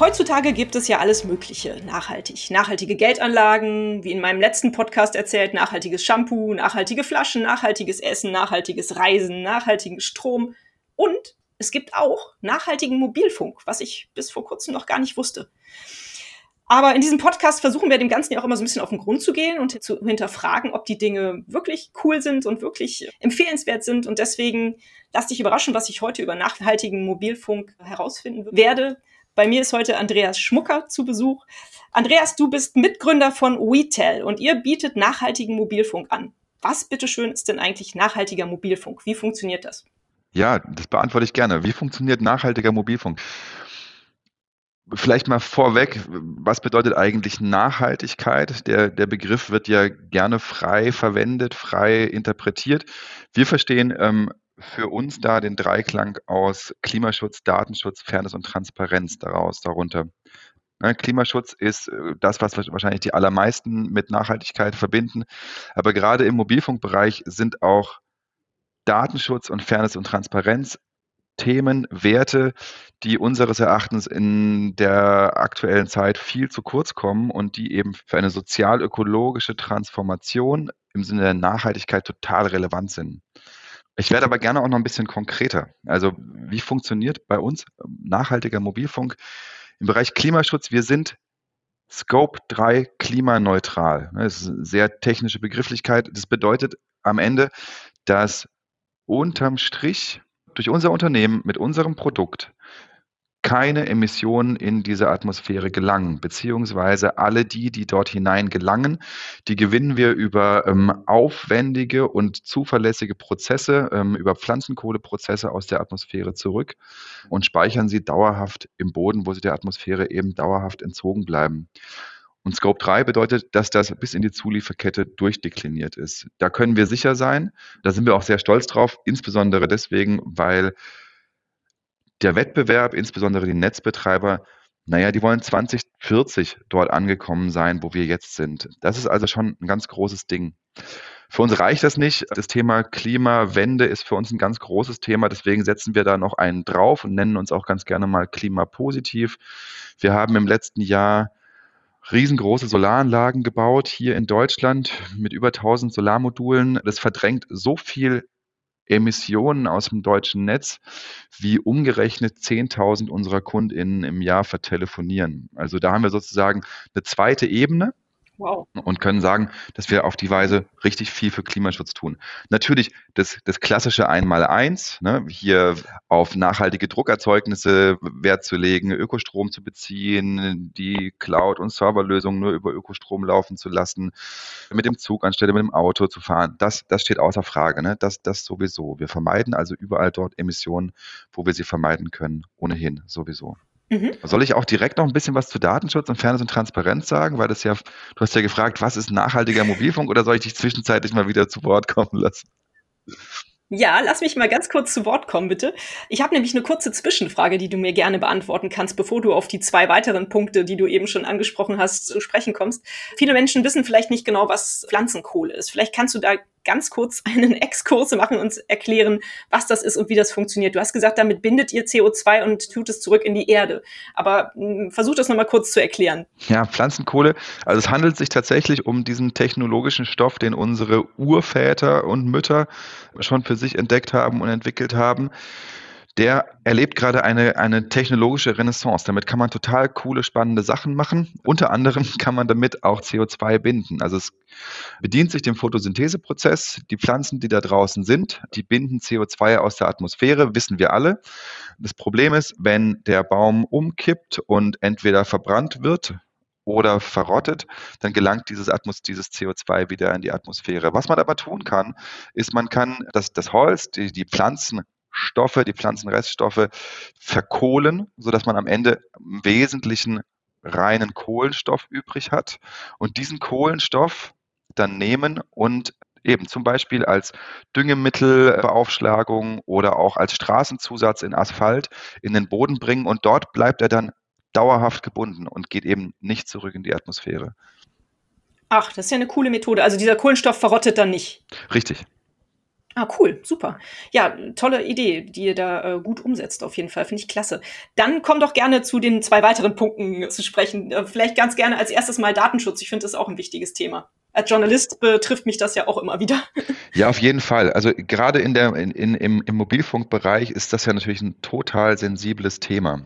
Heutzutage gibt es ja alles Mögliche nachhaltig. Nachhaltige Geldanlagen, wie in meinem letzten Podcast erzählt, nachhaltiges Shampoo, nachhaltige Flaschen, nachhaltiges Essen, nachhaltiges Reisen, nachhaltigen Strom und es gibt auch nachhaltigen Mobilfunk, was ich bis vor kurzem noch gar nicht wusste. Aber in diesem Podcast versuchen wir dem Ganzen ja auch immer so ein bisschen auf den Grund zu gehen und zu hinterfragen, ob die Dinge wirklich cool sind und wirklich empfehlenswert sind. Und deswegen lass dich überraschen, was ich heute über nachhaltigen Mobilfunk herausfinden werde. Bei mir ist heute Andreas Schmucker zu Besuch. Andreas, du bist Mitgründer von WeTel und ihr bietet nachhaltigen Mobilfunk an. Was bitteschön ist denn eigentlich nachhaltiger Mobilfunk? Wie funktioniert das? Ja, das beantworte ich gerne. Wie funktioniert nachhaltiger Mobilfunk? Vielleicht mal vorweg, was bedeutet eigentlich Nachhaltigkeit? Der, der Begriff wird ja gerne frei verwendet, frei interpretiert. Wir verstehen ähm, für uns da den Dreiklang aus Klimaschutz, Datenschutz, Fairness und Transparenz daraus, darunter. Ne, Klimaschutz ist äh, das, was wahrscheinlich die allermeisten mit Nachhaltigkeit verbinden. Aber gerade im Mobilfunkbereich sind auch Datenschutz und Fairness und Transparenz Themen, Werte, die unseres Erachtens in der aktuellen Zeit viel zu kurz kommen und die eben für eine sozial-ökologische Transformation im Sinne der Nachhaltigkeit total relevant sind. Ich werde aber gerne auch noch ein bisschen konkreter. Also wie funktioniert bei uns nachhaltiger Mobilfunk im Bereich Klimaschutz? Wir sind Scope 3 klimaneutral. Das ist eine sehr technische Begrifflichkeit. Das bedeutet am Ende, dass unterm Strich durch unser Unternehmen mit unserem Produkt keine Emissionen in diese Atmosphäre gelangen, beziehungsweise alle die, die dort hinein gelangen, die gewinnen wir über ähm, aufwendige und zuverlässige Prozesse, ähm, über Pflanzenkohleprozesse aus der Atmosphäre zurück und speichern sie dauerhaft im Boden, wo sie der Atmosphäre eben dauerhaft entzogen bleiben. Und Scope 3 bedeutet, dass das bis in die Zulieferkette durchdekliniert ist. Da können wir sicher sein. Da sind wir auch sehr stolz drauf, insbesondere deswegen, weil der Wettbewerb, insbesondere die Netzbetreiber, naja, die wollen 2040 dort angekommen sein, wo wir jetzt sind. Das ist also schon ein ganz großes Ding. Für uns reicht das nicht. Das Thema Klimawende ist für uns ein ganz großes Thema. Deswegen setzen wir da noch einen drauf und nennen uns auch ganz gerne mal klimapositiv. Wir haben im letzten Jahr riesengroße Solaranlagen gebaut hier in Deutschland mit über 1000 Solarmodulen. Das verdrängt so viel Emissionen aus dem deutschen Netz, wie umgerechnet 10.000 unserer KundInnen im Jahr vertelefonieren. Also da haben wir sozusagen eine zweite Ebene, Wow. Und können sagen, dass wir auf die Weise richtig viel für Klimaschutz tun. Natürlich das, das klassische Einmaleins, ne, hier auf nachhaltige Druckerzeugnisse Wert zu legen, Ökostrom zu beziehen, die Cloud- und Serverlösungen nur über Ökostrom laufen zu lassen, mit dem Zug anstelle mit dem Auto zu fahren. Das, das steht außer Frage. Ne? Das, das sowieso. Wir vermeiden also überall dort Emissionen, wo wir sie vermeiden können, ohnehin sowieso. Mhm. Soll ich auch direkt noch ein bisschen was zu Datenschutz und Fairness und Transparenz sagen? Weil das ja, du hast ja gefragt, was ist nachhaltiger Mobilfunk oder soll ich dich zwischenzeitlich mal wieder zu Wort kommen lassen? Ja, lass mich mal ganz kurz zu Wort kommen, bitte. Ich habe nämlich eine kurze Zwischenfrage, die du mir gerne beantworten kannst, bevor du auf die zwei weiteren Punkte, die du eben schon angesprochen hast, zu sprechen kommst. Viele Menschen wissen vielleicht nicht genau, was Pflanzenkohle ist. Vielleicht kannst du da ganz kurz einen Exkurs machen und erklären, was das ist und wie das funktioniert. Du hast gesagt, damit bindet ihr CO2 und tut es zurück in die Erde. Aber mh, hm, versuch das nochmal kurz zu erklären. Ja, Pflanzenkohle. Also es handelt sich tatsächlich um diesen technologischen Stoff, den unsere Urväter und Mütter schon für sich entdeckt haben und entwickelt haben der erlebt gerade eine, eine technologische Renaissance. Damit kann man total coole, spannende Sachen machen. Unter anderem kann man damit auch CO2 binden. Also es bedient sich dem Photosyntheseprozess. Die Pflanzen, die da draußen sind, die binden CO2 aus der Atmosphäre, wissen wir alle. Das Problem ist, wenn der Baum umkippt und entweder verbrannt wird, oder verrottet, dann gelangt dieses, Atmos dieses CO2 wieder in die Atmosphäre. Was man aber tun kann, ist, man kann das, das Holz, die, die Pflanzen Stoffe, die Pflanzenreststoffe verkohlen, sodass man am Ende im Wesentlichen reinen Kohlenstoff übrig hat und diesen Kohlenstoff dann nehmen und eben zum Beispiel als Düngemittelbeaufschlagung oder auch als Straßenzusatz in Asphalt in den Boden bringen und dort bleibt er dann dauerhaft gebunden und geht eben nicht zurück in die Atmosphäre. Ach, das ist ja eine coole Methode. Also dieser Kohlenstoff verrottet dann nicht. Richtig. Ah, cool, super. Ja, tolle Idee, die ihr da äh, gut umsetzt, auf jeden Fall. Finde ich klasse. Dann komm doch gerne zu den zwei weiteren Punkten zu sprechen. Äh, vielleicht ganz gerne als erstes mal Datenschutz. Ich finde das auch ein wichtiges Thema. Als Journalist betrifft mich das ja auch immer wieder. Ja, auf jeden Fall. Also gerade in in, in, im, im Mobilfunkbereich ist das ja natürlich ein total sensibles Thema.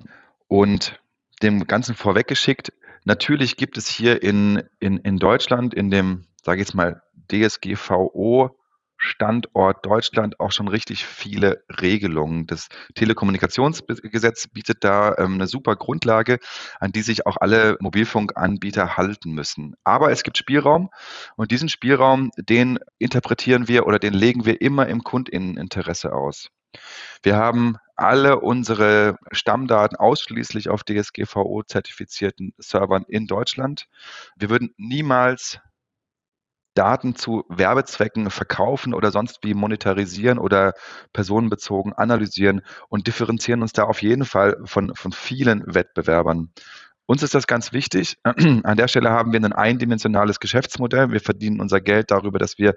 Und dem Ganzen vorweggeschickt, natürlich gibt es hier in, in, in Deutschland, in dem, sage ich jetzt mal, DSGVO Standort Deutschland auch schon richtig viele Regelungen. Das Telekommunikationsgesetz bietet da ähm, eine super Grundlage, an die sich auch alle Mobilfunkanbieter halten müssen. Aber es gibt Spielraum und diesen Spielraum, den interpretieren wir oder den legen wir immer im Kundinneninteresse aus. Wir haben alle unsere Stammdaten ausschließlich auf DSGVO-zertifizierten Servern in Deutschland. Wir würden niemals Daten zu Werbezwecken verkaufen oder sonst wie monetarisieren oder personenbezogen analysieren und differenzieren uns da auf jeden Fall von, von vielen Wettbewerbern. Uns ist das ganz wichtig. An der Stelle haben wir ein eindimensionales Geschäftsmodell. Wir verdienen unser Geld darüber, dass wir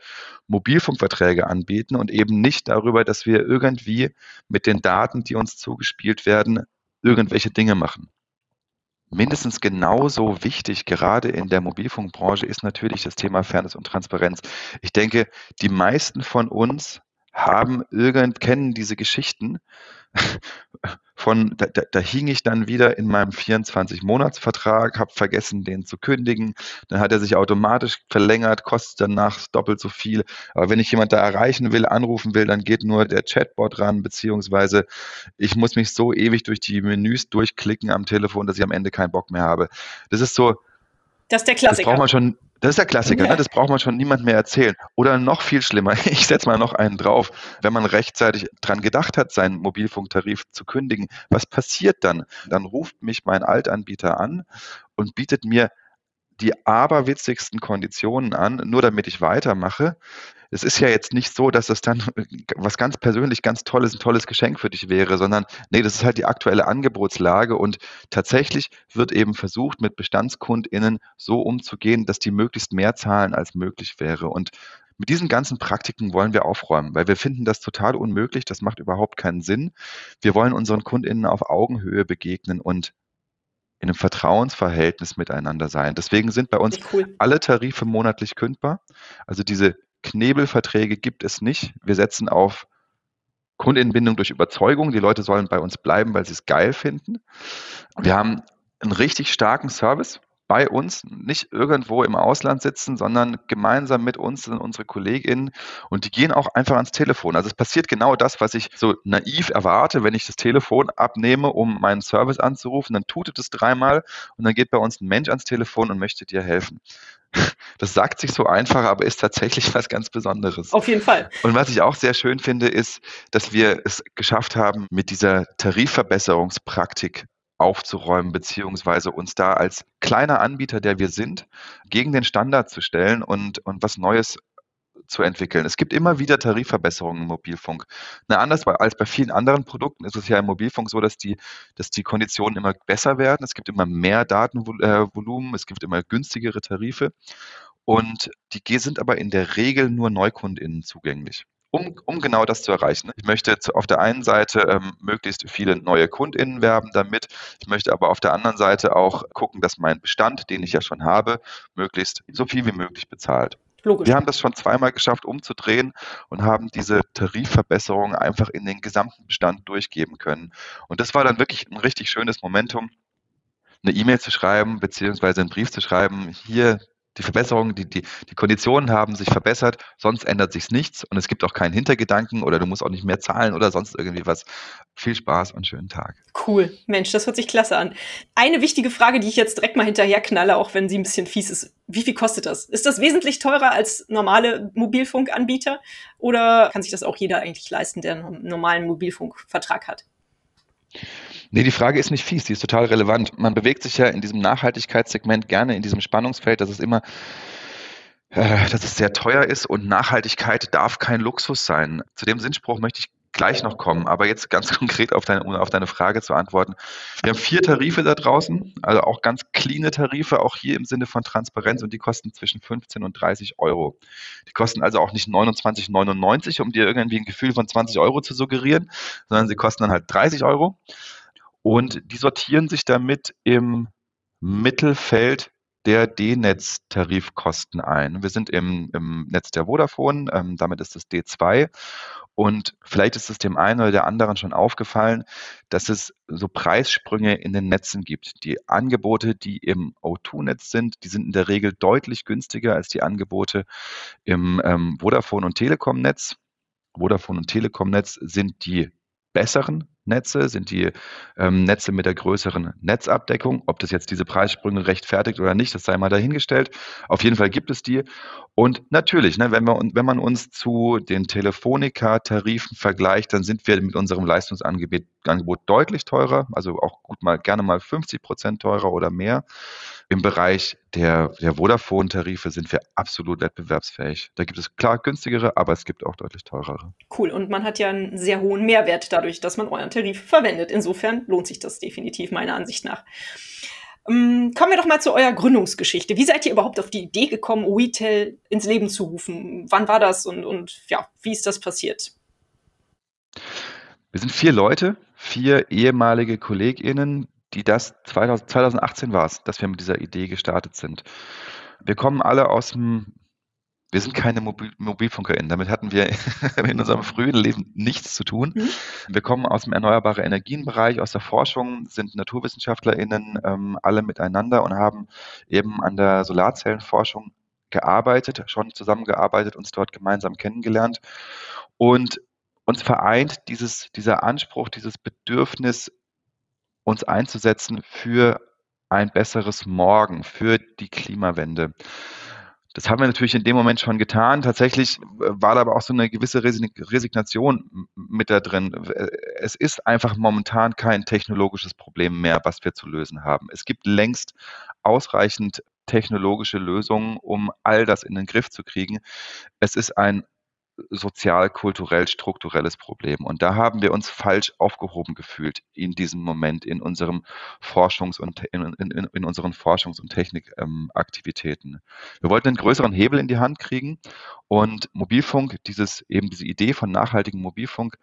Mobilfunkverträge anbieten und eben nicht darüber, dass wir irgendwie mit den Daten, die uns zugespielt werden, irgendwelche Dinge machen. Mindestens genauso wichtig, gerade in der Mobilfunkbranche, ist natürlich das Thema Fairness und Transparenz. Ich denke, die meisten von uns haben irgend, kennen diese Geschichten von, da, da, da hing ich dann wieder in meinem 24-Monats-Vertrag, habe vergessen, den zu kündigen. Dann hat er sich automatisch verlängert, kostet danach doppelt so viel. Aber wenn ich jemand da erreichen will, anrufen will, dann geht nur der Chatbot ran, beziehungsweise ich muss mich so ewig durch die Menüs durchklicken am Telefon, dass ich am Ende keinen Bock mehr habe. Das ist so. Das ist der Klassiker. Das braucht man schon, das ist der Klassiker, ne? das braucht man schon niemand mehr erzählen. Oder noch viel schlimmer, ich setze mal noch einen drauf, wenn man rechtzeitig dran gedacht hat, seinen Mobilfunktarif zu kündigen, was passiert dann? Dann ruft mich mein Altanbieter an und bietet mir die aberwitzigsten Konditionen an, nur damit ich weitermache es ist ja jetzt nicht so, dass das dann was ganz persönlich ganz tolles, ein tolles Geschenk für dich wäre, sondern nee, das ist halt die aktuelle Angebotslage und tatsächlich wird eben versucht, mit BestandskundInnen so umzugehen, dass die möglichst mehr zahlen als möglich wäre. Und mit diesen ganzen Praktiken wollen wir aufräumen, weil wir finden das total unmöglich, das macht überhaupt keinen Sinn. Wir wollen unseren KundInnen auf Augenhöhe begegnen und in einem Vertrauensverhältnis miteinander sein. Deswegen sind bei uns cool. alle Tarife monatlich kündbar. Also diese Knebelverträge gibt es nicht. Wir setzen auf Kundinnenbindung durch Überzeugung. Die Leute sollen bei uns bleiben, weil sie es geil finden. Wir haben einen richtig starken Service bei uns, nicht irgendwo im Ausland sitzen, sondern gemeinsam mit uns sind unsere KollegInnen und die gehen auch einfach ans Telefon. Also es passiert genau das, was ich so naiv erwarte, wenn ich das Telefon abnehme, um meinen Service anzurufen, dann tutet es dreimal und dann geht bei uns ein Mensch ans Telefon und möchte dir helfen. Das sagt sich so einfach, aber ist tatsächlich was ganz Besonderes. Auf jeden Fall. Und was ich auch sehr schön finde, ist, dass wir es geschafft haben, mit dieser Tarifverbesserungspraktik aufzuräumen, beziehungsweise uns da als kleiner Anbieter, der wir sind, gegen den Standard zu stellen und, und was Neues zu entwickeln. Es gibt immer wieder Tarifverbesserungen im Mobilfunk. Na, anders als bei vielen anderen Produkten ist es ja im Mobilfunk so, dass die, dass die Konditionen immer besser werden. Es gibt immer mehr Datenvolumen, es gibt immer günstigere Tarife. Und die sind aber in der Regel nur NeukundInnen zugänglich. Um, um, genau das zu erreichen. Ich möchte auf der einen Seite ähm, möglichst viele neue KundInnen werben damit. Ich möchte aber auf der anderen Seite auch gucken, dass mein Bestand, den ich ja schon habe, möglichst so viel wie möglich bezahlt. Logisch. Wir haben das schon zweimal geschafft, umzudrehen und haben diese Tarifverbesserung einfach in den gesamten Bestand durchgeben können. Und das war dann wirklich ein richtig schönes Momentum, eine E-Mail zu schreiben, beziehungsweise einen Brief zu schreiben, hier die Verbesserungen, die, die, die Konditionen haben sich verbessert, sonst ändert sich nichts und es gibt auch keinen Hintergedanken oder du musst auch nicht mehr zahlen oder sonst irgendwie was. Viel Spaß und schönen Tag. Cool. Mensch, das hört sich klasse an. Eine wichtige Frage, die ich jetzt direkt mal hinterher knalle, auch wenn sie ein bisschen fies ist. Wie viel kostet das? Ist das wesentlich teurer als normale Mobilfunkanbieter oder kann sich das auch jeder eigentlich leisten, der einen normalen Mobilfunkvertrag hat? Nee, die Frage ist nicht fies, die ist total relevant. Man bewegt sich ja in diesem Nachhaltigkeitssegment gerne in diesem Spannungsfeld, dass es immer äh, dass es sehr teuer ist und Nachhaltigkeit darf kein Luxus sein. Zu dem Sinnspruch möchte ich gleich noch kommen, aber jetzt ganz konkret auf deine, auf deine Frage zu antworten. Wir haben vier Tarife da draußen, also auch ganz cleane Tarife, auch hier im Sinne von Transparenz und die kosten zwischen 15 und 30 Euro. Die kosten also auch nicht 29,99, um dir irgendwie ein Gefühl von 20 Euro zu suggerieren, sondern sie kosten dann halt 30 Euro. Und die sortieren sich damit im Mittelfeld der D-Netz-Tarifkosten ein. Wir sind im, im Netz der Vodafone, ähm, damit ist es D2 und vielleicht ist es dem einen oder der anderen schon aufgefallen, dass es so Preissprünge in den Netzen gibt. Die Angebote, die im O2-Netz sind, die sind in der Regel deutlich günstiger als die Angebote im ähm, Vodafone- und Telekom-Netz. Vodafone und Telekom-Netz sind die besseren Netze, sind die ähm, Netze mit der größeren Netzabdeckung. Ob das jetzt diese Preissprünge rechtfertigt oder nicht, das sei mal dahingestellt. Auf jeden Fall gibt es die. Und natürlich, ne, wenn, wir, wenn man uns zu den Telefonica-Tarifen vergleicht, dann sind wir mit unserem Leistungsangebot Angebot deutlich teurer, also auch gut mal gerne mal 50 Prozent teurer oder mehr. Im Bereich der, der Vodafone-Tarife sind wir absolut wettbewerbsfähig. Da gibt es klar günstigere, aber es gibt auch deutlich teurere. Cool. Und man hat ja einen sehr hohen Mehrwert dadurch, dass man euren Tarif verwendet. Insofern lohnt sich das definitiv meiner Ansicht nach. Ähm, kommen wir doch mal zu eurer Gründungsgeschichte. Wie seid ihr überhaupt auf die Idee gekommen, Retail ins Leben zu rufen? Wann war das und, und ja, wie ist das passiert? Wir sind vier Leute, vier ehemalige KollegInnen, die das 2000, 2018 war es, dass wir mit dieser Idee gestartet sind. Wir kommen alle aus dem, wir sind keine Mobil, MobilfunkerInnen, damit hatten wir in unserem frühen Leben nichts zu tun. Mhm. Wir kommen aus dem erneuerbaren Energienbereich, aus der Forschung, sind NaturwissenschaftlerInnen ähm, alle miteinander und haben eben an der Solarzellenforschung gearbeitet, schon zusammengearbeitet, uns dort gemeinsam kennengelernt. Und uns vereint dieses, dieser Anspruch, dieses Bedürfnis, uns einzusetzen für ein besseres Morgen, für die Klimawende. Das haben wir natürlich in dem Moment schon getan. Tatsächlich war da aber auch so eine gewisse Resignation mit da drin. Es ist einfach momentan kein technologisches Problem mehr, was wir zu lösen haben. Es gibt längst ausreichend technologische Lösungen, um all das in den Griff zu kriegen. Es ist ein sozial, kulturell, strukturelles Problem. Und da haben wir uns falsch aufgehoben gefühlt in diesem Moment in unserem Forschungs- und in, in, in unseren Forschungs- und Technikaktivitäten. Ähm, wir wollten einen größeren Hebel in die Hand kriegen und Mobilfunk, dieses eben diese Idee von nachhaltigem Mobilfunk,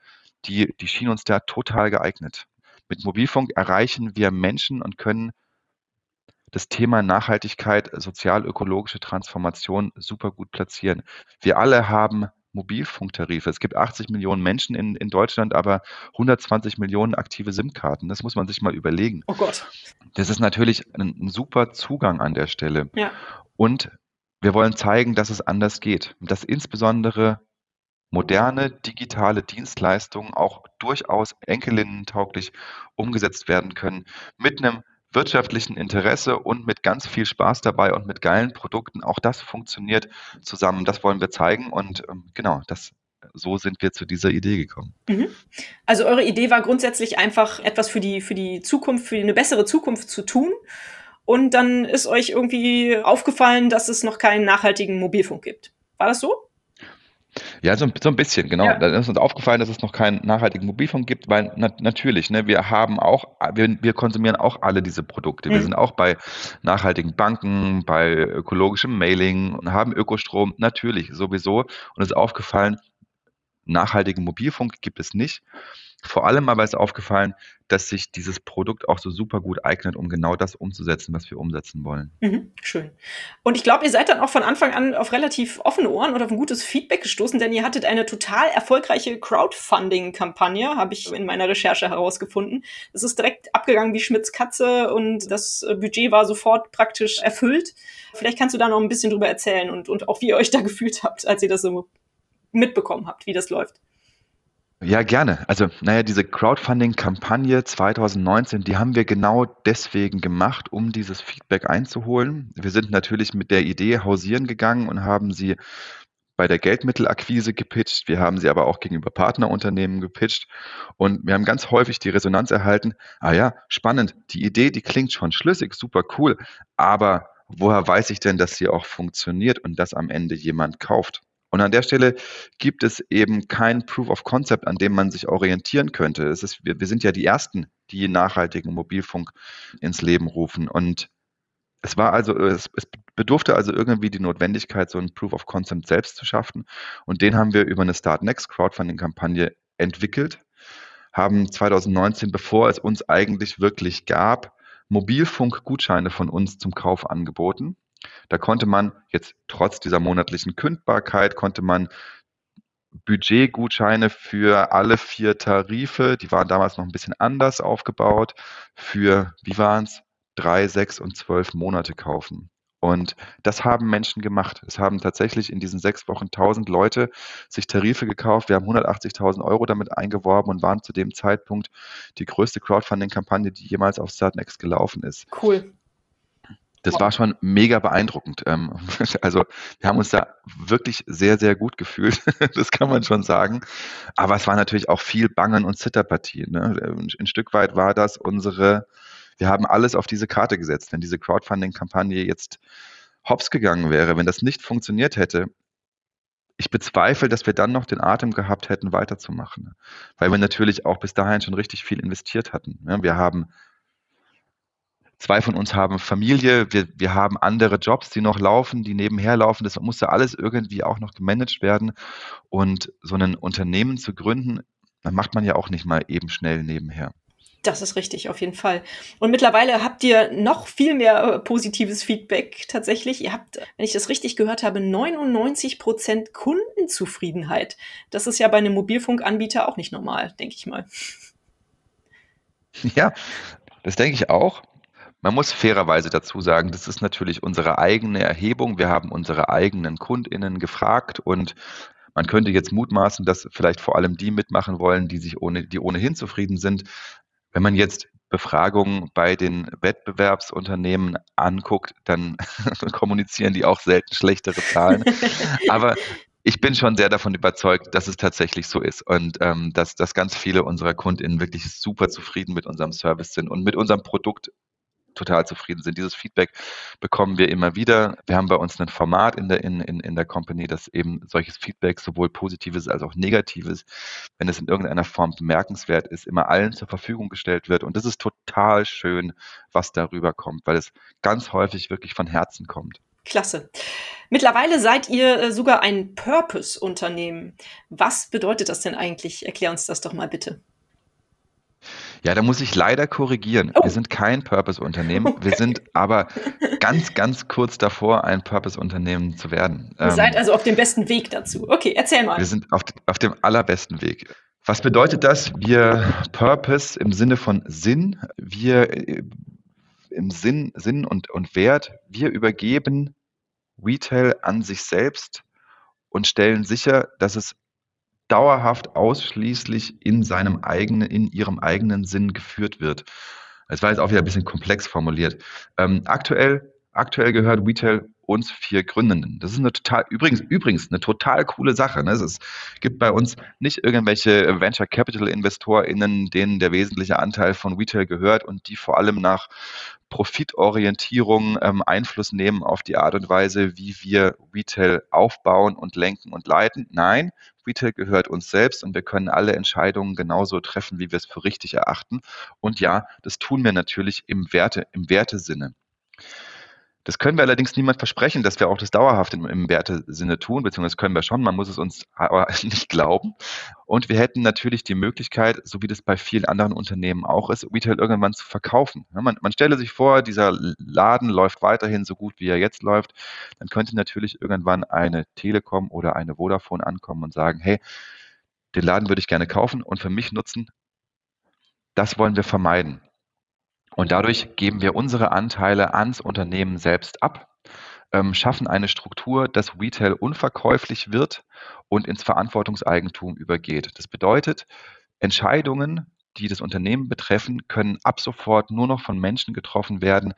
die, die schien uns da total geeignet. Mit Mobilfunk erreichen wir Menschen und können das Thema Nachhaltigkeit, sozial-ökologische Transformation super gut platzieren. Wir alle haben Mobilfunktarife. Es gibt 80 Millionen Menschen in, in Deutschland, aber 120 Millionen aktive SIM-Karten. Das muss man sich mal überlegen. Oh Gott. Das ist natürlich ein, ein super Zugang an der Stelle. Ja. Und wir wollen zeigen, dass es anders geht. Dass insbesondere moderne digitale Dienstleistungen auch durchaus enkelinnentauglich umgesetzt werden können mit einem wirtschaftlichen Interesse und mit ganz viel Spaß dabei und mit geilen Produkten. Auch das funktioniert zusammen. Das wollen wir zeigen und ähm, genau, das so sind wir zu dieser Idee gekommen. Mhm. Also eure Idee war grundsätzlich einfach etwas für die, für die Zukunft, für eine bessere Zukunft zu tun. Und dann ist euch irgendwie aufgefallen, dass es noch keinen nachhaltigen Mobilfunk gibt. War das so? Ja, so, so ein bisschen, genau. Ja. Da ist uns aufgefallen, dass es noch keinen nachhaltigen Mobilfunk gibt, weil na, natürlich, ne, wir haben auch, wir, wir konsumieren auch alle diese Produkte. Mhm. Wir sind auch bei nachhaltigen Banken, bei ökologischem Mailing und haben Ökostrom, natürlich, sowieso. Und es ist aufgefallen, nachhaltigen Mobilfunk gibt es nicht. Vor allem aber ist aufgefallen, dass sich dieses Produkt auch so super gut eignet, um genau das umzusetzen, was wir umsetzen wollen. Mhm, schön. Und ich glaube, ihr seid dann auch von Anfang an auf relativ offene Ohren oder auf ein gutes Feedback gestoßen, denn ihr hattet eine total erfolgreiche Crowdfunding-Kampagne, habe ich in meiner Recherche herausgefunden. Es ist direkt abgegangen wie Schmitz Katze und das Budget war sofort praktisch erfüllt. Vielleicht kannst du da noch ein bisschen drüber erzählen und, und auch wie ihr euch da gefühlt habt, als ihr das so mitbekommen habt, wie das läuft. Ja, gerne. Also, naja, diese Crowdfunding-Kampagne 2019, die haben wir genau deswegen gemacht, um dieses Feedback einzuholen. Wir sind natürlich mit der Idee hausieren gegangen und haben sie bei der Geldmittelakquise gepitcht, wir haben sie aber auch gegenüber Partnerunternehmen gepitcht und wir haben ganz häufig die Resonanz erhalten, ah ja, spannend, die Idee, die klingt schon schlüssig, super cool, aber woher weiß ich denn, dass sie auch funktioniert und dass am Ende jemand kauft? Und an der Stelle gibt es eben kein Proof of Concept, an dem man sich orientieren könnte. Es ist, wir, wir sind ja die Ersten, die nachhaltigen Mobilfunk ins Leben rufen. Und es war also, es, es bedurfte also irgendwie die Notwendigkeit, so ein Proof of Concept selbst zu schaffen. Und den haben wir über eine Start Next Crowdfunding-Kampagne entwickelt, haben 2019, bevor es uns eigentlich wirklich gab, Mobilfunkgutscheine von uns zum Kauf angeboten. Da konnte man jetzt trotz dieser monatlichen Kündbarkeit, konnte man Budgetgutscheine für alle vier Tarife, die waren damals noch ein bisschen anders aufgebaut, für, wie waren es, drei, sechs und zwölf Monate kaufen. Und das haben Menschen gemacht. Es haben tatsächlich in diesen sechs Wochen 1000 Leute sich Tarife gekauft. Wir haben 180.000 Euro damit eingeworben und waren zu dem Zeitpunkt die größte Crowdfunding-Kampagne, die jemals auf Startnext gelaufen ist. Cool. Das war schon mega beeindruckend. Ähm, also wir haben uns da wirklich sehr, sehr gut gefühlt. Das kann man schon sagen. Aber es war natürlich auch viel Bangen und Zitterpartie. Ne? Ein Stück weit war das unsere wir haben alles auf diese Karte gesetzt. Wenn diese Crowdfunding-Kampagne jetzt hops gegangen wäre, wenn das nicht funktioniert hätte, ich bezweifle, dass wir dann noch den Atem gehabt hätten, weiterzumachen. Weil wir natürlich auch bis dahin schon richtig viel investiert hatten. Wir haben Zwei von uns haben Familie, wir, wir haben andere Jobs, die noch laufen, die nebenher laufen. Das musste alles irgendwie auch noch gemanagt werden. Und so ein Unternehmen zu gründen, dann macht man ja auch nicht mal eben schnell nebenher. Das ist richtig, auf jeden Fall. Und mittlerweile habt ihr noch viel mehr äh, positives Feedback tatsächlich. Ihr habt, wenn ich das richtig gehört habe, 99 Prozent Kundenzufriedenheit. Das ist ja bei einem Mobilfunkanbieter auch nicht normal, denke ich mal. Ja, das denke ich auch. Man muss fairerweise dazu sagen, das ist natürlich unsere eigene Erhebung. Wir haben unsere eigenen KundInnen gefragt und man könnte jetzt mutmaßen, dass vielleicht vor allem die mitmachen wollen, die sich ohne, die ohnehin zufrieden sind. Wenn man jetzt Befragungen bei den Wettbewerbsunternehmen anguckt, dann kommunizieren die auch selten schlechtere Zahlen. Aber ich bin schon sehr davon überzeugt, dass es tatsächlich so ist und ähm, dass, dass ganz viele unserer KundInnen wirklich super zufrieden mit unserem Service sind und mit unserem Produkt total zufrieden sind. Dieses Feedback bekommen wir immer wieder. Wir haben bei uns ein Format in der, in, in, in der Company, das eben solches Feedback, sowohl positives als auch negatives, wenn es in irgendeiner Form bemerkenswert ist, immer allen zur Verfügung gestellt wird. Und das ist total schön, was darüber kommt, weil es ganz häufig wirklich von Herzen kommt. Klasse. Mittlerweile seid ihr äh, sogar ein Purpose-Unternehmen. Was bedeutet das denn eigentlich? Erklär uns das doch mal bitte. Ja, da muss ich leider korrigieren. Oh. Wir sind kein Purpose-Unternehmen. Okay. Wir sind aber ganz, ganz kurz davor, ein Purpose-Unternehmen zu werden. Ihr ähm, seid also auf dem besten Weg dazu. Okay, erzähl mal. Wir sind auf, auf dem allerbesten Weg. Was bedeutet das? Wir Purpose im Sinne von Sinn, wir äh, im Sinn, Sinn und, und Wert, wir übergeben Retail an sich selbst und stellen sicher, dass es dauerhaft ausschließlich in seinem eigenen, in ihrem eigenen Sinn geführt wird. Das war jetzt auch wieder ein bisschen komplex formuliert. Ähm, aktuell, aktuell gehört Retail uns vier Gründenden. Das ist eine total, übrigens, übrigens eine total coole Sache. Ne? Es gibt bei uns nicht irgendwelche Venture Capital InvestorInnen, denen der wesentliche Anteil von Retail gehört und die vor allem nach Profitorientierung ähm, Einfluss nehmen auf die Art und Weise, wie wir Retail aufbauen und lenken und leiten. Nein, Retail gehört uns selbst und wir können alle Entscheidungen genauso treffen, wie wir es für richtig erachten. Und ja, das tun wir natürlich im Werte, im Wertesinne. Das können wir allerdings niemand versprechen, dass wir auch das dauerhaft im, im Wertesinne tun, beziehungsweise können wir schon, man muss es uns aber nicht glauben. Und wir hätten natürlich die Möglichkeit, so wie das bei vielen anderen Unternehmen auch ist, Retail irgendwann zu verkaufen. Man, man stelle sich vor, dieser Laden läuft weiterhin so gut, wie er jetzt läuft. Dann könnte natürlich irgendwann eine Telekom oder eine Vodafone ankommen und sagen, hey, den Laden würde ich gerne kaufen und für mich nutzen. Das wollen wir vermeiden. Und dadurch geben wir unsere Anteile ans Unternehmen selbst ab, ähm, schaffen eine Struktur, dass Retail unverkäuflich wird und ins Verantwortungseigentum übergeht. Das bedeutet, Entscheidungen, die das Unternehmen betreffen, können ab sofort nur noch von Menschen getroffen werden,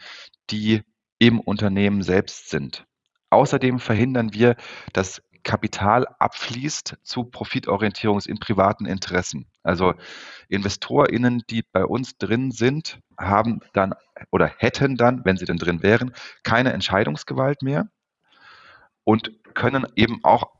die im Unternehmen selbst sind. Außerdem verhindern wir, dass Kapital abfließt zu Profitorientierung in privaten Interessen. Also InvestorInnen, die bei uns drin sind, haben dann oder hätten dann, wenn sie denn drin wären, keine Entscheidungsgewalt mehr und können eben auch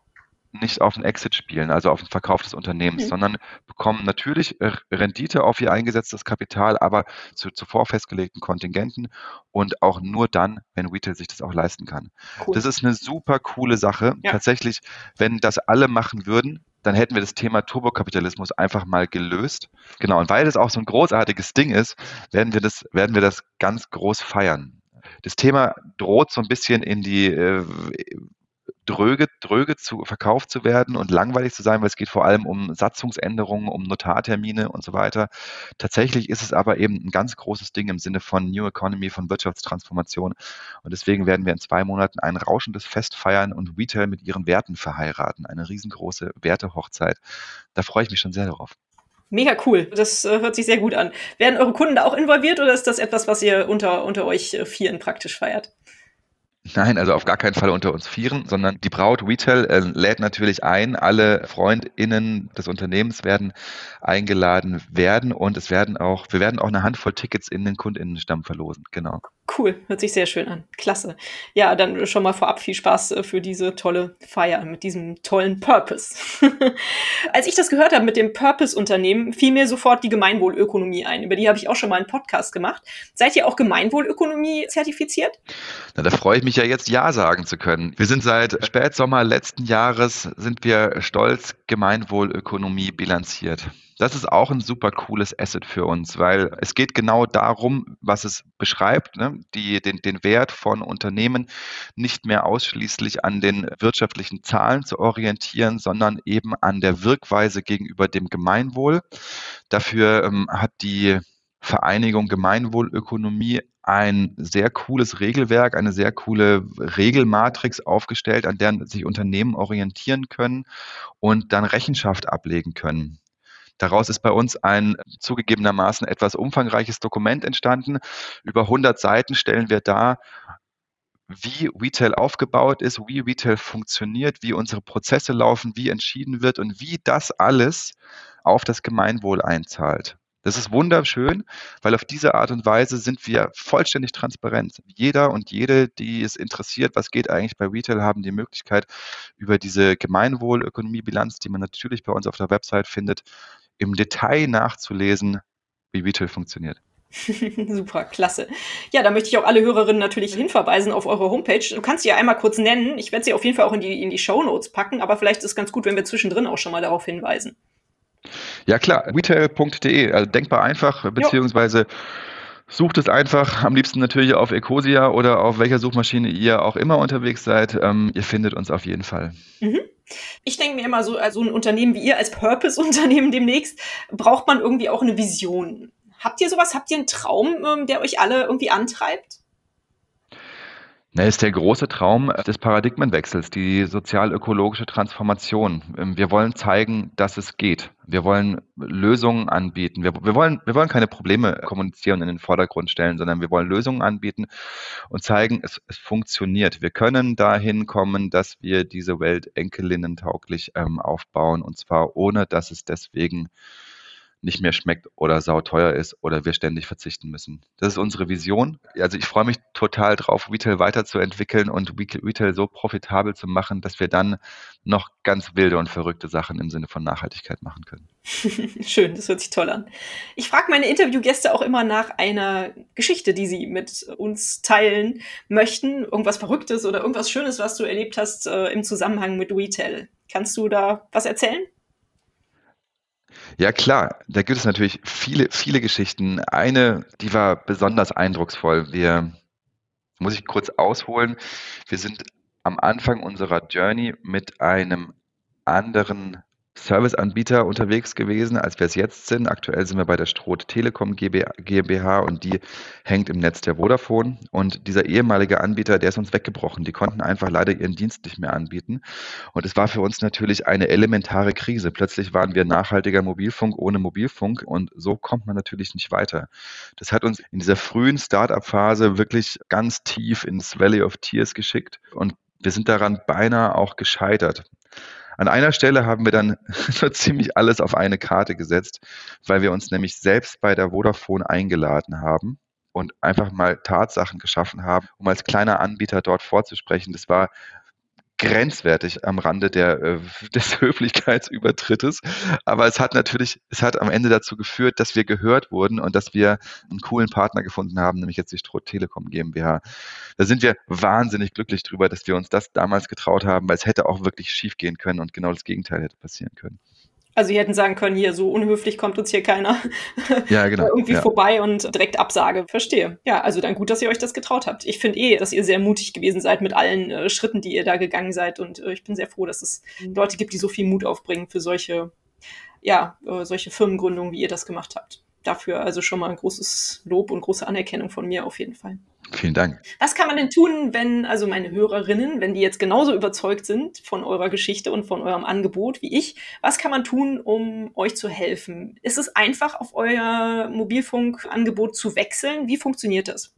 nicht auf den Exit spielen, also auf den Verkauf des Unternehmens, mhm. sondern bekommen natürlich Rendite auf ihr eingesetztes Kapital, aber zu zuvor festgelegten Kontingenten und auch nur dann, wenn Retail sich das auch leisten kann. Cool. Das ist eine super coole Sache. Ja. Tatsächlich, wenn das alle machen würden, dann hätten wir das Thema Turbokapitalismus einfach mal gelöst. Genau, und weil das auch so ein großartiges Ding ist, werden wir das, werden wir das ganz groß feiern. Das Thema droht so ein bisschen in die äh, dröge, dröge zu, verkauft zu werden und langweilig zu sein, weil es geht vor allem um Satzungsänderungen, um Notartermine und so weiter. Tatsächlich ist es aber eben ein ganz großes Ding im Sinne von New Economy, von Wirtschaftstransformation. Und deswegen werden wir in zwei Monaten ein rauschendes Fest feiern und Retail mit ihren Werten verheiraten. Eine riesengroße Wertehochzeit. Da freue ich mich schon sehr darauf. Mega cool. Das äh, hört sich sehr gut an. Werden eure Kunden da auch involviert oder ist das etwas, was ihr unter, unter euch äh, Vieren praktisch feiert? Nein, also auf gar keinen Fall unter uns Vieren, sondern die Braut Retail äh, lädt natürlich ein. Alle FreundInnen des Unternehmens werden eingeladen werden und es werden auch, wir werden auch eine Handvoll Tickets in den KundInnenstamm verlosen. Genau. Cool, hört sich sehr schön an. Klasse. Ja, dann schon mal vorab viel Spaß äh, für diese tolle Feier mit diesem tollen Purpose. Als ich das gehört habe mit dem Purpose-Unternehmen, fiel mir sofort die Gemeinwohlökonomie ein. Über die habe ich auch schon mal einen Podcast gemacht. Seid ihr auch Gemeinwohlökonomie zertifiziert? Na, da freue ich mich ja jetzt Ja sagen zu können. Wir sind seit Spätsommer letzten Jahres sind wir stolz Gemeinwohlökonomie bilanziert. Das ist auch ein super cooles Asset für uns, weil es geht genau darum, was es beschreibt, ne? Die, den, den Wert von Unternehmen nicht mehr ausschließlich an den wirtschaftlichen Zahlen zu orientieren, sondern eben an der Wirkweise gegenüber dem Gemeinwohl. Dafür ähm, hat die Vereinigung Gemeinwohlökonomie ein sehr cooles Regelwerk, eine sehr coole Regelmatrix aufgestellt, an der sich Unternehmen orientieren können und dann Rechenschaft ablegen können. Daraus ist bei uns ein zugegebenermaßen etwas umfangreiches Dokument entstanden. Über 100 Seiten stellen wir dar, wie Retail aufgebaut ist, wie Retail funktioniert, wie unsere Prozesse laufen, wie entschieden wird und wie das alles auf das Gemeinwohl einzahlt. Das ist wunderschön, weil auf diese Art und Weise sind wir vollständig transparent. Jeder und jede, die es interessiert, was geht eigentlich bei Retail, haben die Möglichkeit, über diese Gemeinwohlökonomiebilanz, die man natürlich bei uns auf der Website findet, im Detail nachzulesen, wie Retail funktioniert. Super, klasse. Ja, da möchte ich auch alle Hörerinnen natürlich hinverweisen auf eure Homepage. Du kannst sie ja einmal kurz nennen. Ich werde sie auf jeden Fall auch in die, in die Show Notes packen, aber vielleicht ist es ganz gut, wenn wir zwischendrin auch schon mal darauf hinweisen. Ja, klar, retail.de, also denkbar einfach, beziehungsweise jo. Sucht es einfach, am liebsten natürlich auf Ecosia oder auf welcher Suchmaschine ihr auch immer unterwegs seid. Ähm, ihr findet uns auf jeden Fall. Mhm. Ich denke mir immer so, also ein Unternehmen wie ihr als Purpose-Unternehmen demnächst, braucht man irgendwie auch eine Vision. Habt ihr sowas? Habt ihr einen Traum, ähm, der euch alle irgendwie antreibt? Das ist der große Traum des Paradigmenwechsels, die sozial-ökologische Transformation. Ähm, wir wollen zeigen, dass es geht. Wir wollen Lösungen anbieten. Wir, wir, wollen, wir wollen keine Probleme kommunizieren und in den Vordergrund stellen, sondern wir wollen Lösungen anbieten und zeigen, es, es funktioniert. Wir können dahin kommen, dass wir diese Welt enkelinnentauglich ähm, aufbauen und zwar ohne, dass es deswegen nicht mehr schmeckt oder sauteuer ist oder wir ständig verzichten müssen. Das ist unsere Vision. Also ich freue mich total drauf, Retail weiterzuentwickeln und Retail so profitabel zu machen, dass wir dann noch ganz wilde und verrückte Sachen im Sinne von Nachhaltigkeit machen können. Schön, das hört sich toll an. Ich frage meine Interviewgäste auch immer nach einer Geschichte, die sie mit uns teilen möchten. Irgendwas Verrücktes oder irgendwas Schönes, was du erlebt hast äh, im Zusammenhang mit Retail. Kannst du da was erzählen? Ja, klar, da gibt es natürlich viele, viele Geschichten. Eine, die war besonders eindrucksvoll. Wir, muss ich kurz ausholen, wir sind am Anfang unserer Journey mit einem anderen Serviceanbieter unterwegs gewesen, als wir es jetzt sind. Aktuell sind wir bei der Stroth Telekom GmbH und die hängt im Netz der Vodafone. Und dieser ehemalige Anbieter, der ist uns weggebrochen. Die konnten einfach leider ihren Dienst nicht mehr anbieten. Und es war für uns natürlich eine elementare Krise. Plötzlich waren wir nachhaltiger Mobilfunk ohne Mobilfunk und so kommt man natürlich nicht weiter. Das hat uns in dieser frühen Startup-Phase wirklich ganz tief ins Valley of Tears geschickt und wir sind daran beinahe auch gescheitert. An einer Stelle haben wir dann so ziemlich alles auf eine Karte gesetzt, weil wir uns nämlich selbst bei der Vodafone eingeladen haben und einfach mal Tatsachen geschaffen haben, um als kleiner Anbieter dort vorzusprechen. Das war grenzwertig am Rande der, äh, des Höflichkeitsübertrittes. Aber es hat natürlich, es hat am Ende dazu geführt, dass wir gehört wurden und dass wir einen coolen Partner gefunden haben, nämlich jetzt die Stroh Telekom GmbH. Da sind wir wahnsinnig glücklich drüber, dass wir uns das damals getraut haben, weil es hätte auch wirklich schief gehen können und genau das Gegenteil hätte passieren können. Also die hätten sagen können, hier so unhöflich kommt uns hier keiner ja, genau, irgendwie ja. vorbei und direkt Absage. Verstehe. Ja, also dann gut, dass ihr euch das getraut habt. Ich finde eh, dass ihr sehr mutig gewesen seid mit allen äh, Schritten, die ihr da gegangen seid. Und äh, ich bin sehr froh, dass es Leute gibt, die so viel Mut aufbringen für solche, ja, äh, solche Firmengründungen, wie ihr das gemacht habt. Dafür also schon mal ein großes Lob und große Anerkennung von mir auf jeden Fall. Vielen Dank. Was kann man denn tun, wenn also meine Hörerinnen, wenn die jetzt genauso überzeugt sind von eurer Geschichte und von eurem Angebot wie ich, was kann man tun, um euch zu helfen? Ist es einfach, auf euer Mobilfunkangebot zu wechseln? Wie funktioniert das?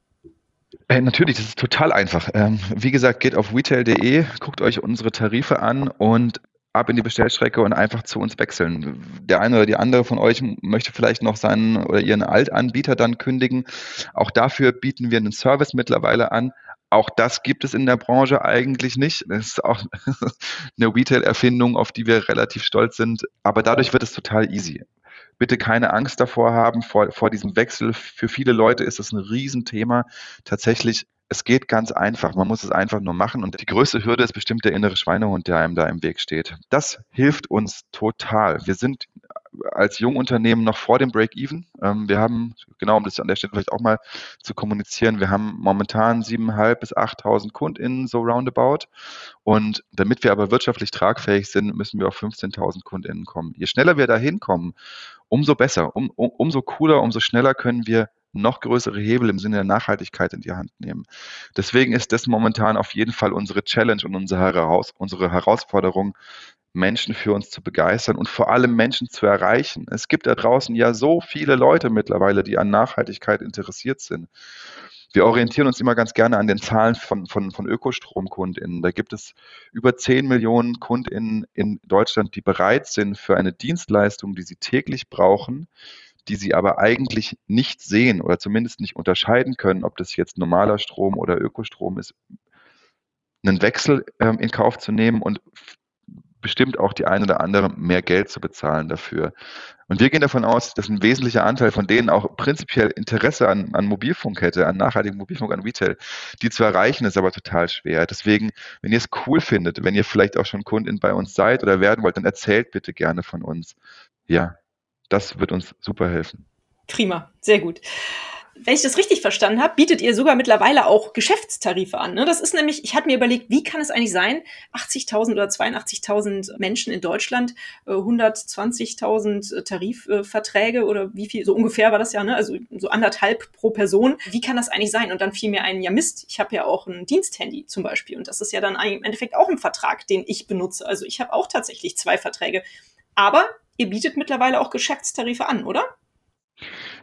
Äh, natürlich, das ist total einfach. Ähm, wie gesagt, geht auf retail.de, guckt euch unsere Tarife an und ab in die Bestellstrecke und einfach zu uns wechseln. Der eine oder die andere von euch möchte vielleicht noch seinen oder ihren Altanbieter dann kündigen. Auch dafür bieten wir einen Service mittlerweile an. Auch das gibt es in der Branche eigentlich nicht. Das ist auch eine Retail-Erfindung, auf die wir relativ stolz sind. Aber dadurch wird es total easy. Bitte keine Angst davor haben, vor, vor diesem Wechsel. Für viele Leute ist es ein Riesenthema. Tatsächlich es geht ganz einfach. Man muss es einfach nur machen. Und die größte Hürde ist bestimmt der innere Schweinehund, der einem da im Weg steht. Das hilft uns total. Wir sind als Jungunternehmen noch vor dem Break-Even. Ähm, wir haben, genau um das an der Stelle vielleicht auch mal zu kommunizieren, wir haben momentan 7.500 bis 8.000 KundInnen so roundabout. Und damit wir aber wirtschaftlich tragfähig sind, müssen wir auf 15.000 KundInnen kommen. Je schneller wir da hinkommen, umso besser, um, um, umso cooler, umso schneller können wir noch größere Hebel im Sinne der Nachhaltigkeit in die Hand nehmen. Deswegen ist das momentan auf jeden Fall unsere Challenge und unsere, Heraus unsere Herausforderung, Menschen für uns zu begeistern und vor allem Menschen zu erreichen. Es gibt da draußen ja so viele Leute mittlerweile, die an Nachhaltigkeit interessiert sind. Wir orientieren uns immer ganz gerne an den Zahlen von, von, von Ökostromkundinnen. Da gibt es über 10 Millionen Kundinnen in Deutschland, die bereit sind, für eine Dienstleistung, die sie täglich brauchen, die sie aber eigentlich nicht sehen oder zumindest nicht unterscheiden können, ob das jetzt normaler Strom oder Ökostrom ist, einen Wechsel ähm, in Kauf zu nehmen und bestimmt auch die eine oder andere mehr Geld zu bezahlen dafür. Und wir gehen davon aus, dass ein wesentlicher Anteil von denen auch prinzipiell Interesse an, an Mobilfunk hätte, an nachhaltigem Mobilfunk, an Retail. Die zu erreichen ist aber total schwer. Deswegen, wenn ihr es cool findet, wenn ihr vielleicht auch schon Kundin bei uns seid oder werden wollt, dann erzählt bitte gerne von uns. Ja, das wird uns super helfen. Prima, sehr gut wenn ich das richtig verstanden habe, bietet ihr sogar mittlerweile auch Geschäftstarife an. Ne? Das ist nämlich, ich hatte mir überlegt, wie kann es eigentlich sein, 80.000 oder 82.000 Menschen in Deutschland, 120.000 äh, Tarifverträge oder wie viel, so ungefähr war das ja, ne? also so anderthalb pro Person. Wie kann das eigentlich sein? Und dann fiel mir ein, ja Mist, ich habe ja auch ein Diensthandy zum Beispiel und das ist ja dann im Endeffekt auch ein Vertrag, den ich benutze. Also ich habe auch tatsächlich zwei Verträge. Aber ihr bietet mittlerweile auch Geschäftstarife an, oder?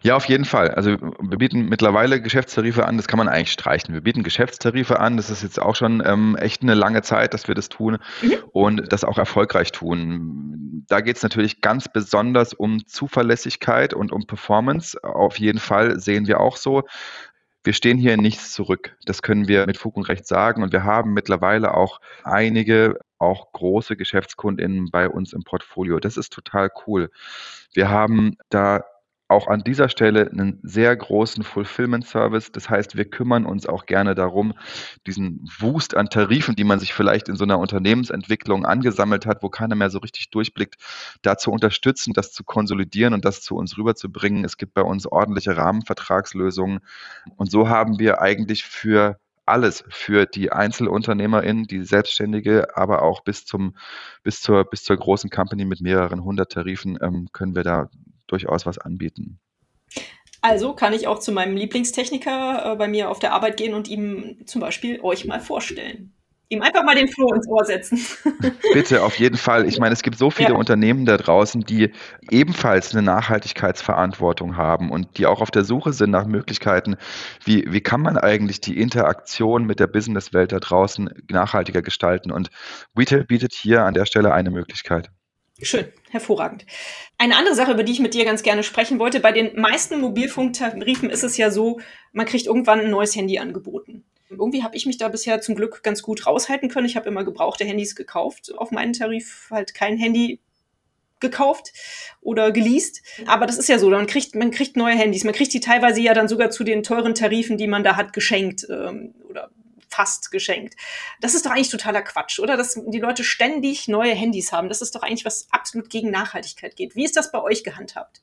Ja, auf jeden Fall. Also wir bieten mittlerweile Geschäftstarife an, das kann man eigentlich streichen. Wir bieten Geschäftstarife an, das ist jetzt auch schon ähm, echt eine lange Zeit, dass wir das tun mhm. und das auch erfolgreich tun. Da geht es natürlich ganz besonders um Zuverlässigkeit und um Performance. Auf jeden Fall sehen wir auch so. Wir stehen hier in nichts zurück. Das können wir mit Fug und Recht sagen. Und wir haben mittlerweile auch einige, auch große Geschäftskundinnen bei uns im Portfolio. Das ist total cool. Wir haben da auch an dieser Stelle einen sehr großen Fulfillment-Service. Das heißt, wir kümmern uns auch gerne darum, diesen Wust an Tarifen, die man sich vielleicht in so einer Unternehmensentwicklung angesammelt hat, wo keiner mehr so richtig durchblickt, da zu unterstützen, das zu konsolidieren und das zu uns rüberzubringen. Es gibt bei uns ordentliche Rahmenvertragslösungen. Und so haben wir eigentlich für alles für die Einzelunternehmerin, die Selbstständige, aber auch bis zum bis zur bis zur großen Company mit mehreren hundert Tarifen ähm, können wir da durchaus was anbieten. Also kann ich auch zu meinem Lieblingstechniker äh, bei mir auf der Arbeit gehen und ihm zum Beispiel euch mal vorstellen. ihm einfach mal den Floh ins Ohr setzen. Bitte, auf jeden Fall. Ich meine, es gibt so viele ja. Unternehmen da draußen, die ebenfalls eine Nachhaltigkeitsverantwortung haben und die auch auf der Suche sind nach Möglichkeiten, wie, wie kann man eigentlich die Interaktion mit der Businesswelt da draußen nachhaltiger gestalten. Und Retail bietet hier an der Stelle eine Möglichkeit. Schön, hervorragend. Eine andere Sache, über die ich mit dir ganz gerne sprechen wollte, bei den meisten Mobilfunktarifen ist es ja so, man kriegt irgendwann ein neues Handy angeboten. Irgendwie habe ich mich da bisher zum Glück ganz gut raushalten können. Ich habe immer gebrauchte Handys gekauft, auf meinen Tarif halt kein Handy gekauft oder geleast. Aber das ist ja so, man kriegt, man kriegt neue Handys. Man kriegt die teilweise ja dann sogar zu den teuren Tarifen, die man da hat, geschenkt ähm, oder fast geschenkt. Das ist doch eigentlich totaler Quatsch, oder? Dass die Leute ständig neue Handys haben. Das ist doch eigentlich was absolut gegen Nachhaltigkeit geht. Wie ist das bei euch gehandhabt?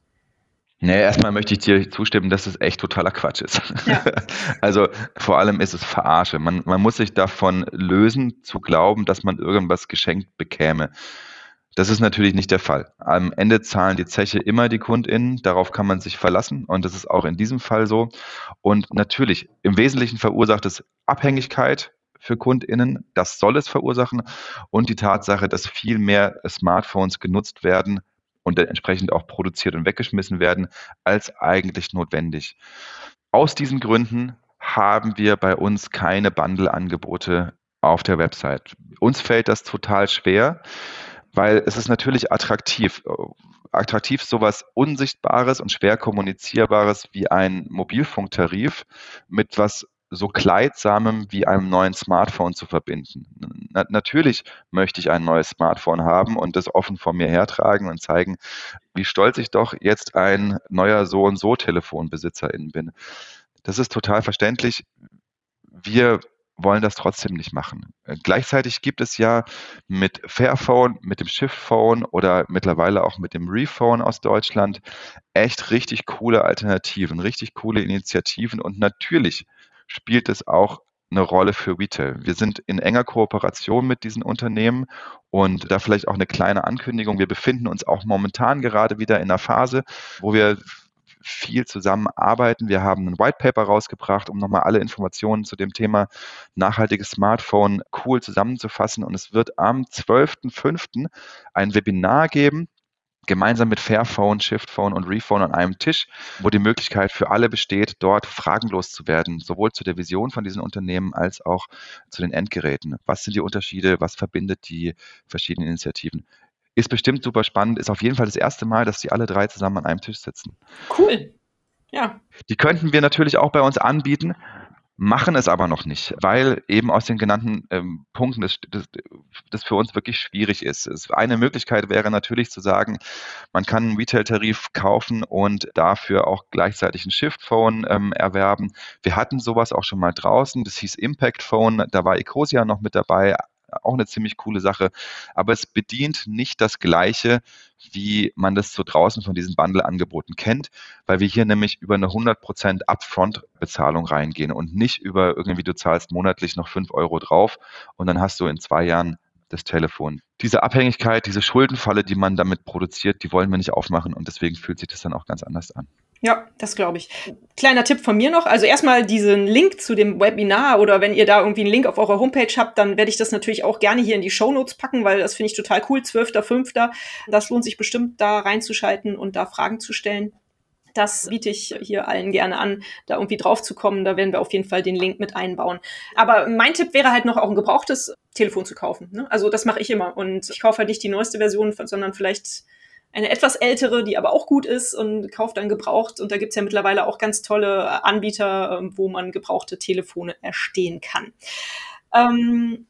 Nee, erstmal möchte ich dir zustimmen, dass es echt totaler Quatsch ist. Ja. Also vor allem ist es Verarsche. Man, man muss sich davon lösen, zu glauben, dass man irgendwas geschenkt bekäme. Das ist natürlich nicht der Fall. Am Ende zahlen die Zeche immer die KundInnen, darauf kann man sich verlassen und das ist auch in diesem Fall so. Und natürlich, im Wesentlichen verursacht es Abhängigkeit für KundInnen, das soll es verursachen und die Tatsache, dass viel mehr Smartphones genutzt werden, und entsprechend auch produziert und weggeschmissen werden, als eigentlich notwendig. Aus diesen Gründen haben wir bei uns keine Bundle-Angebote auf der Website. Uns fällt das total schwer, weil es ist natürlich attraktiv. Attraktiv sowas Unsichtbares und schwer kommunizierbares wie ein Mobilfunktarif mit was so kleidsamem wie einem neuen Smartphone zu verbinden. Na, natürlich möchte ich ein neues Smartphone haben und das offen vor mir hertragen und zeigen, wie stolz ich doch jetzt ein neuer so und so Telefonbesitzerin bin. Das ist total verständlich. Wir wollen das trotzdem nicht machen. Gleichzeitig gibt es ja mit Fairphone, mit dem Shiftphone oder mittlerweile auch mit dem Rephone aus Deutschland echt richtig coole Alternativen, richtig coole Initiativen und natürlich spielt es auch eine Rolle für Retail. Wir sind in enger Kooperation mit diesen Unternehmen und da vielleicht auch eine kleine Ankündigung. Wir befinden uns auch momentan gerade wieder in einer Phase, wo wir viel zusammenarbeiten. Wir haben ein White Paper rausgebracht, um nochmal alle Informationen zu dem Thema nachhaltiges Smartphone cool zusammenzufassen. Und es wird am 12.05. ein Webinar geben gemeinsam mit Fairphone, Shiftphone und Rephone an einem Tisch, wo die Möglichkeit für alle besteht, dort fragenlos zu werden, sowohl zu der Vision von diesen Unternehmen als auch zu den Endgeräten. Was sind die Unterschiede? Was verbindet die verschiedenen Initiativen? Ist bestimmt super spannend, ist auf jeden Fall das erste Mal, dass die alle drei zusammen an einem Tisch sitzen. Cool. Ja. Die könnten wir natürlich auch bei uns anbieten machen es aber noch nicht, weil eben aus den genannten ähm, Punkten das, das, das für uns wirklich schwierig ist. Es, eine Möglichkeit wäre natürlich zu sagen, man kann einen Retail-Tarif kaufen und dafür auch gleichzeitig ein Shift-Phone ähm, erwerben. Wir hatten sowas auch schon mal draußen, das hieß Impact Phone, da war Ecosia noch mit dabei, auch eine ziemlich coole Sache. Aber es bedient nicht das Gleiche, wie man das so draußen von diesen Bundle-Angeboten kennt, weil wir hier nämlich über eine 100% Upfront-Bezahlung reingehen und nicht über irgendwie, du zahlst monatlich noch 5 Euro drauf und dann hast du in zwei Jahren das Telefon. Diese Abhängigkeit, diese Schuldenfalle, die man damit produziert, die wollen wir nicht aufmachen und deswegen fühlt sich das dann auch ganz anders an. Ja, das glaube ich. Kleiner Tipp von mir noch. Also erstmal diesen Link zu dem Webinar oder wenn ihr da irgendwie einen Link auf eurer Homepage habt, dann werde ich das natürlich auch gerne hier in die Show Notes packen, weil das finde ich total cool. 12.05. Das lohnt sich bestimmt, da reinzuschalten und da Fragen zu stellen. Das biete ich hier allen gerne an, da irgendwie drauf zu kommen. Da werden wir auf jeden Fall den Link mit einbauen. Aber mein Tipp wäre halt noch auch ein gebrauchtes Telefon zu kaufen. Ne? Also das mache ich immer. Und ich kaufe halt nicht die neueste Version, sondern vielleicht eine etwas ältere, die aber auch gut ist und kauft dann gebraucht. Und da gibt's ja mittlerweile auch ganz tolle Anbieter, ähm, wo man gebrauchte Telefone erstehen kann. Ähm,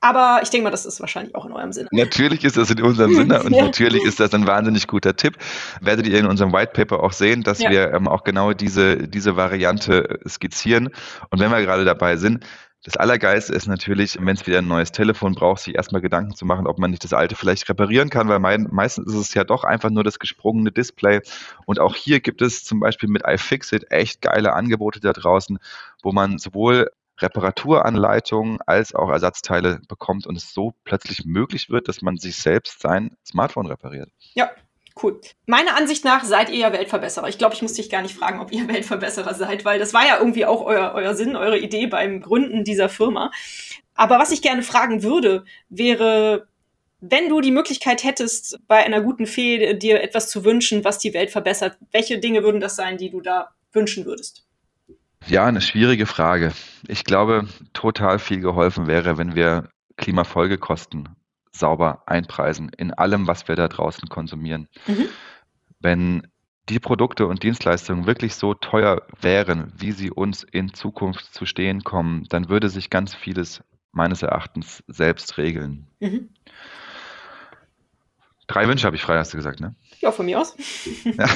aber ich denke mal, das ist wahrscheinlich auch in eurem Sinne. Natürlich ist das in unserem Sinne und ja. natürlich ist das ein wahnsinnig guter Tipp. Werdet ihr in unserem White Paper auch sehen, dass ja. wir ähm, auch genau diese, diese Variante skizzieren. Und wenn wir gerade dabei sind, das Allergeilste ist natürlich, wenn es wieder ein neues Telefon braucht, sich erstmal Gedanken zu machen, ob man nicht das alte vielleicht reparieren kann, weil mein, meistens ist es ja doch einfach nur das gesprungene Display. Und auch hier gibt es zum Beispiel mit iFixit echt geile Angebote da draußen, wo man sowohl Reparaturanleitungen als auch Ersatzteile bekommt und es so plötzlich möglich wird, dass man sich selbst sein Smartphone repariert. Ja, Cool. Meiner Ansicht nach seid ihr ja Weltverbesserer. Ich glaube, ich muss dich gar nicht fragen, ob ihr Weltverbesserer seid, weil das war ja irgendwie auch euer, euer Sinn, eure Idee beim Gründen dieser Firma. Aber was ich gerne fragen würde, wäre, wenn du die Möglichkeit hättest, bei einer guten Fee dir etwas zu wünschen, was die Welt verbessert, welche Dinge würden das sein, die du da wünschen würdest? Ja, eine schwierige Frage. Ich glaube, total viel geholfen wäre, wenn wir Klimafolgekosten sauber einpreisen in allem, was wir da draußen konsumieren. Mhm. Wenn die Produkte und Dienstleistungen wirklich so teuer wären, wie sie uns in Zukunft zu stehen kommen, dann würde sich ganz vieles meines Erachtens selbst regeln. Mhm. Drei Wünsche habe ich frei, hast du gesagt, ne? Ja, von mir aus. Ja.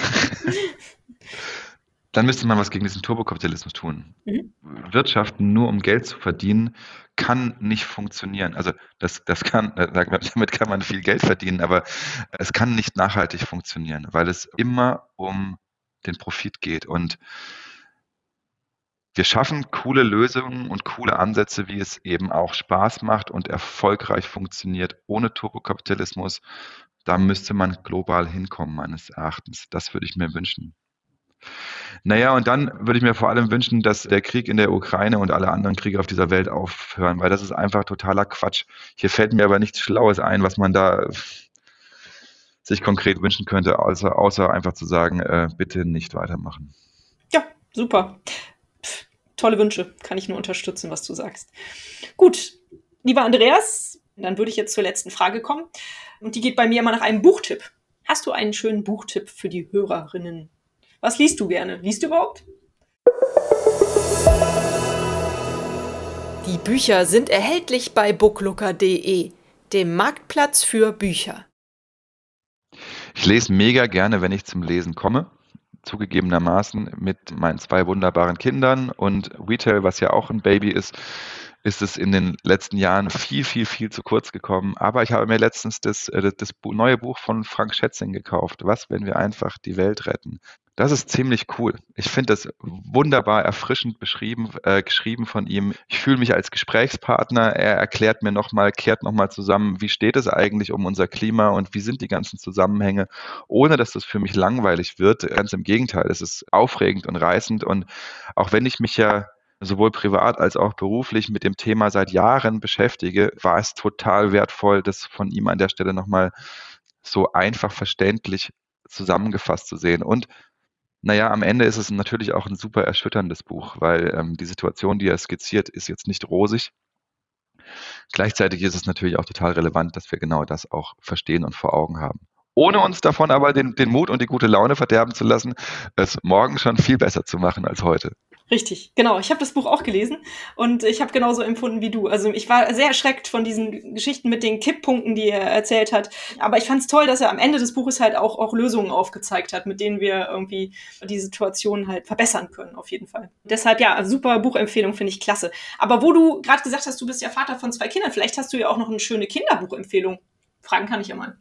Dann müsste man was gegen diesen Turbokapitalismus tun. Mhm. Wirtschaften nur um Geld zu verdienen, kann nicht funktionieren. Also das, das kann, damit kann man viel Geld verdienen, aber es kann nicht nachhaltig funktionieren, weil es immer um den Profit geht. Und wir schaffen coole Lösungen und coole Ansätze, wie es eben auch Spaß macht und erfolgreich funktioniert ohne Turbokapitalismus. Da müsste man global hinkommen, meines Erachtens. Das würde ich mir wünschen. Naja, und dann würde ich mir vor allem wünschen, dass der Krieg in der Ukraine und alle anderen Kriege auf dieser Welt aufhören, weil das ist einfach totaler Quatsch. Hier fällt mir aber nichts Schlaues ein, was man da sich konkret wünschen könnte, außer, außer einfach zu sagen, äh, bitte nicht weitermachen. Ja, super. Pff, tolle Wünsche, kann ich nur unterstützen, was du sagst. Gut, lieber Andreas, dann würde ich jetzt zur letzten Frage kommen. Und die geht bei mir immer nach einem Buchtipp. Hast du einen schönen Buchtipp für die Hörerinnen was liest du gerne? Liest du überhaupt? Die Bücher sind erhältlich bei booklooker.de, dem Marktplatz für Bücher. Ich lese mega gerne, wenn ich zum Lesen komme. Zugegebenermaßen mit meinen zwei wunderbaren Kindern und Retail, was ja auch ein Baby ist, ist es in den letzten Jahren viel, viel, viel zu kurz gekommen. Aber ich habe mir letztens das, äh, das neue Buch von Frank Schätzing gekauft. Was, wenn wir einfach die Welt retten? Das ist ziemlich cool. Ich finde das wunderbar erfrischend beschrieben, äh, geschrieben von ihm. Ich fühle mich als Gesprächspartner. Er erklärt mir nochmal, kehrt nochmal zusammen, wie steht es eigentlich um unser Klima und wie sind die ganzen Zusammenhänge, ohne dass das für mich langweilig wird. Ganz im Gegenteil, es ist aufregend und reißend. Und auch wenn ich mich ja sowohl privat als auch beruflich mit dem Thema seit Jahren beschäftige, war es total wertvoll, das von ihm an der Stelle nochmal so einfach verständlich zusammengefasst zu sehen. Und naja, am Ende ist es natürlich auch ein super erschütterndes Buch, weil ähm, die Situation, die er skizziert, ist jetzt nicht rosig. Gleichzeitig ist es natürlich auch total relevant, dass wir genau das auch verstehen und vor Augen haben. Ohne uns davon aber den, den Mut und die gute Laune verderben zu lassen, es morgen schon viel besser zu machen als heute. Richtig, genau. Ich habe das Buch auch gelesen und ich habe genauso empfunden wie du. Also ich war sehr erschreckt von diesen Geschichten mit den Kipppunkten, die er erzählt hat. Aber ich fand es toll, dass er am Ende des Buches halt auch, auch Lösungen aufgezeigt hat, mit denen wir irgendwie die Situation halt verbessern können, auf jeden Fall. Deshalb ja, super Buchempfehlung finde ich klasse. Aber wo du gerade gesagt hast, du bist ja Vater von zwei Kindern, vielleicht hast du ja auch noch eine schöne Kinderbuchempfehlung. Fragen kann ich ja mal.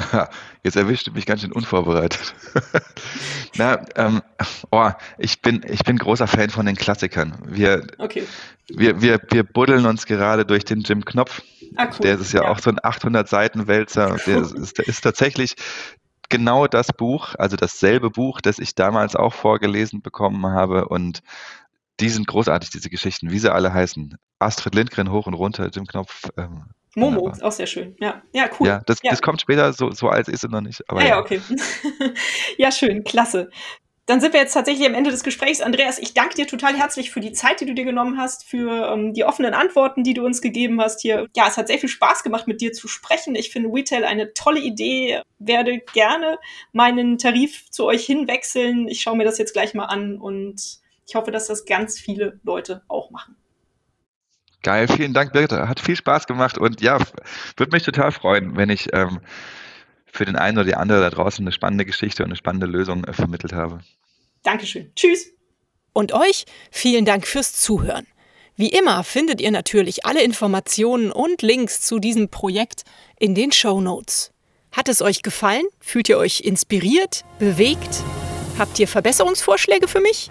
Jetzt erwischt du mich ganz schön unvorbereitet. Na, ähm, oh, ich bin, ich bin großer Fan von den Klassikern. Wir, okay. wir, wir, wir buddeln uns gerade durch den Jim Knopf. Ah, cool. Der ist ja, ja, auch so ein 800 Seiten Wälzer. Der ist, ist tatsächlich genau das Buch, also dasselbe Buch, das ich damals auch vorgelesen bekommen habe und die sind großartig, diese Geschichten, wie sie alle heißen. Astrid Lindgren hoch und runter, Jim Knopf, ähm, Momo ist auch sehr schön. Ja, ja cool. Ja, das, ja. das kommt später, so, so alt ist sie noch nicht. Aber ja, ja, okay. ja, schön, klasse. Dann sind wir jetzt tatsächlich am Ende des Gesprächs. Andreas, ich danke dir total herzlich für die Zeit, die du dir genommen hast, für ähm, die offenen Antworten, die du uns gegeben hast hier. Ja, es hat sehr viel Spaß gemacht, mit dir zu sprechen. Ich finde Retail eine tolle Idee. Werde gerne meinen Tarif zu euch hinwechseln. Ich schaue mir das jetzt gleich mal an und ich hoffe, dass das ganz viele Leute auch machen. Geil, vielen Dank, Birgit. Hat viel Spaß gemacht und ja, würde mich total freuen, wenn ich ähm, für den einen oder die andere da draußen eine spannende Geschichte und eine spannende Lösung äh, vermittelt habe. Dankeschön. Tschüss. Und euch vielen Dank fürs Zuhören. Wie immer findet ihr natürlich alle Informationen und Links zu diesem Projekt in den Show Notes. Hat es euch gefallen? Fühlt ihr euch inspiriert, bewegt? Habt ihr Verbesserungsvorschläge für mich?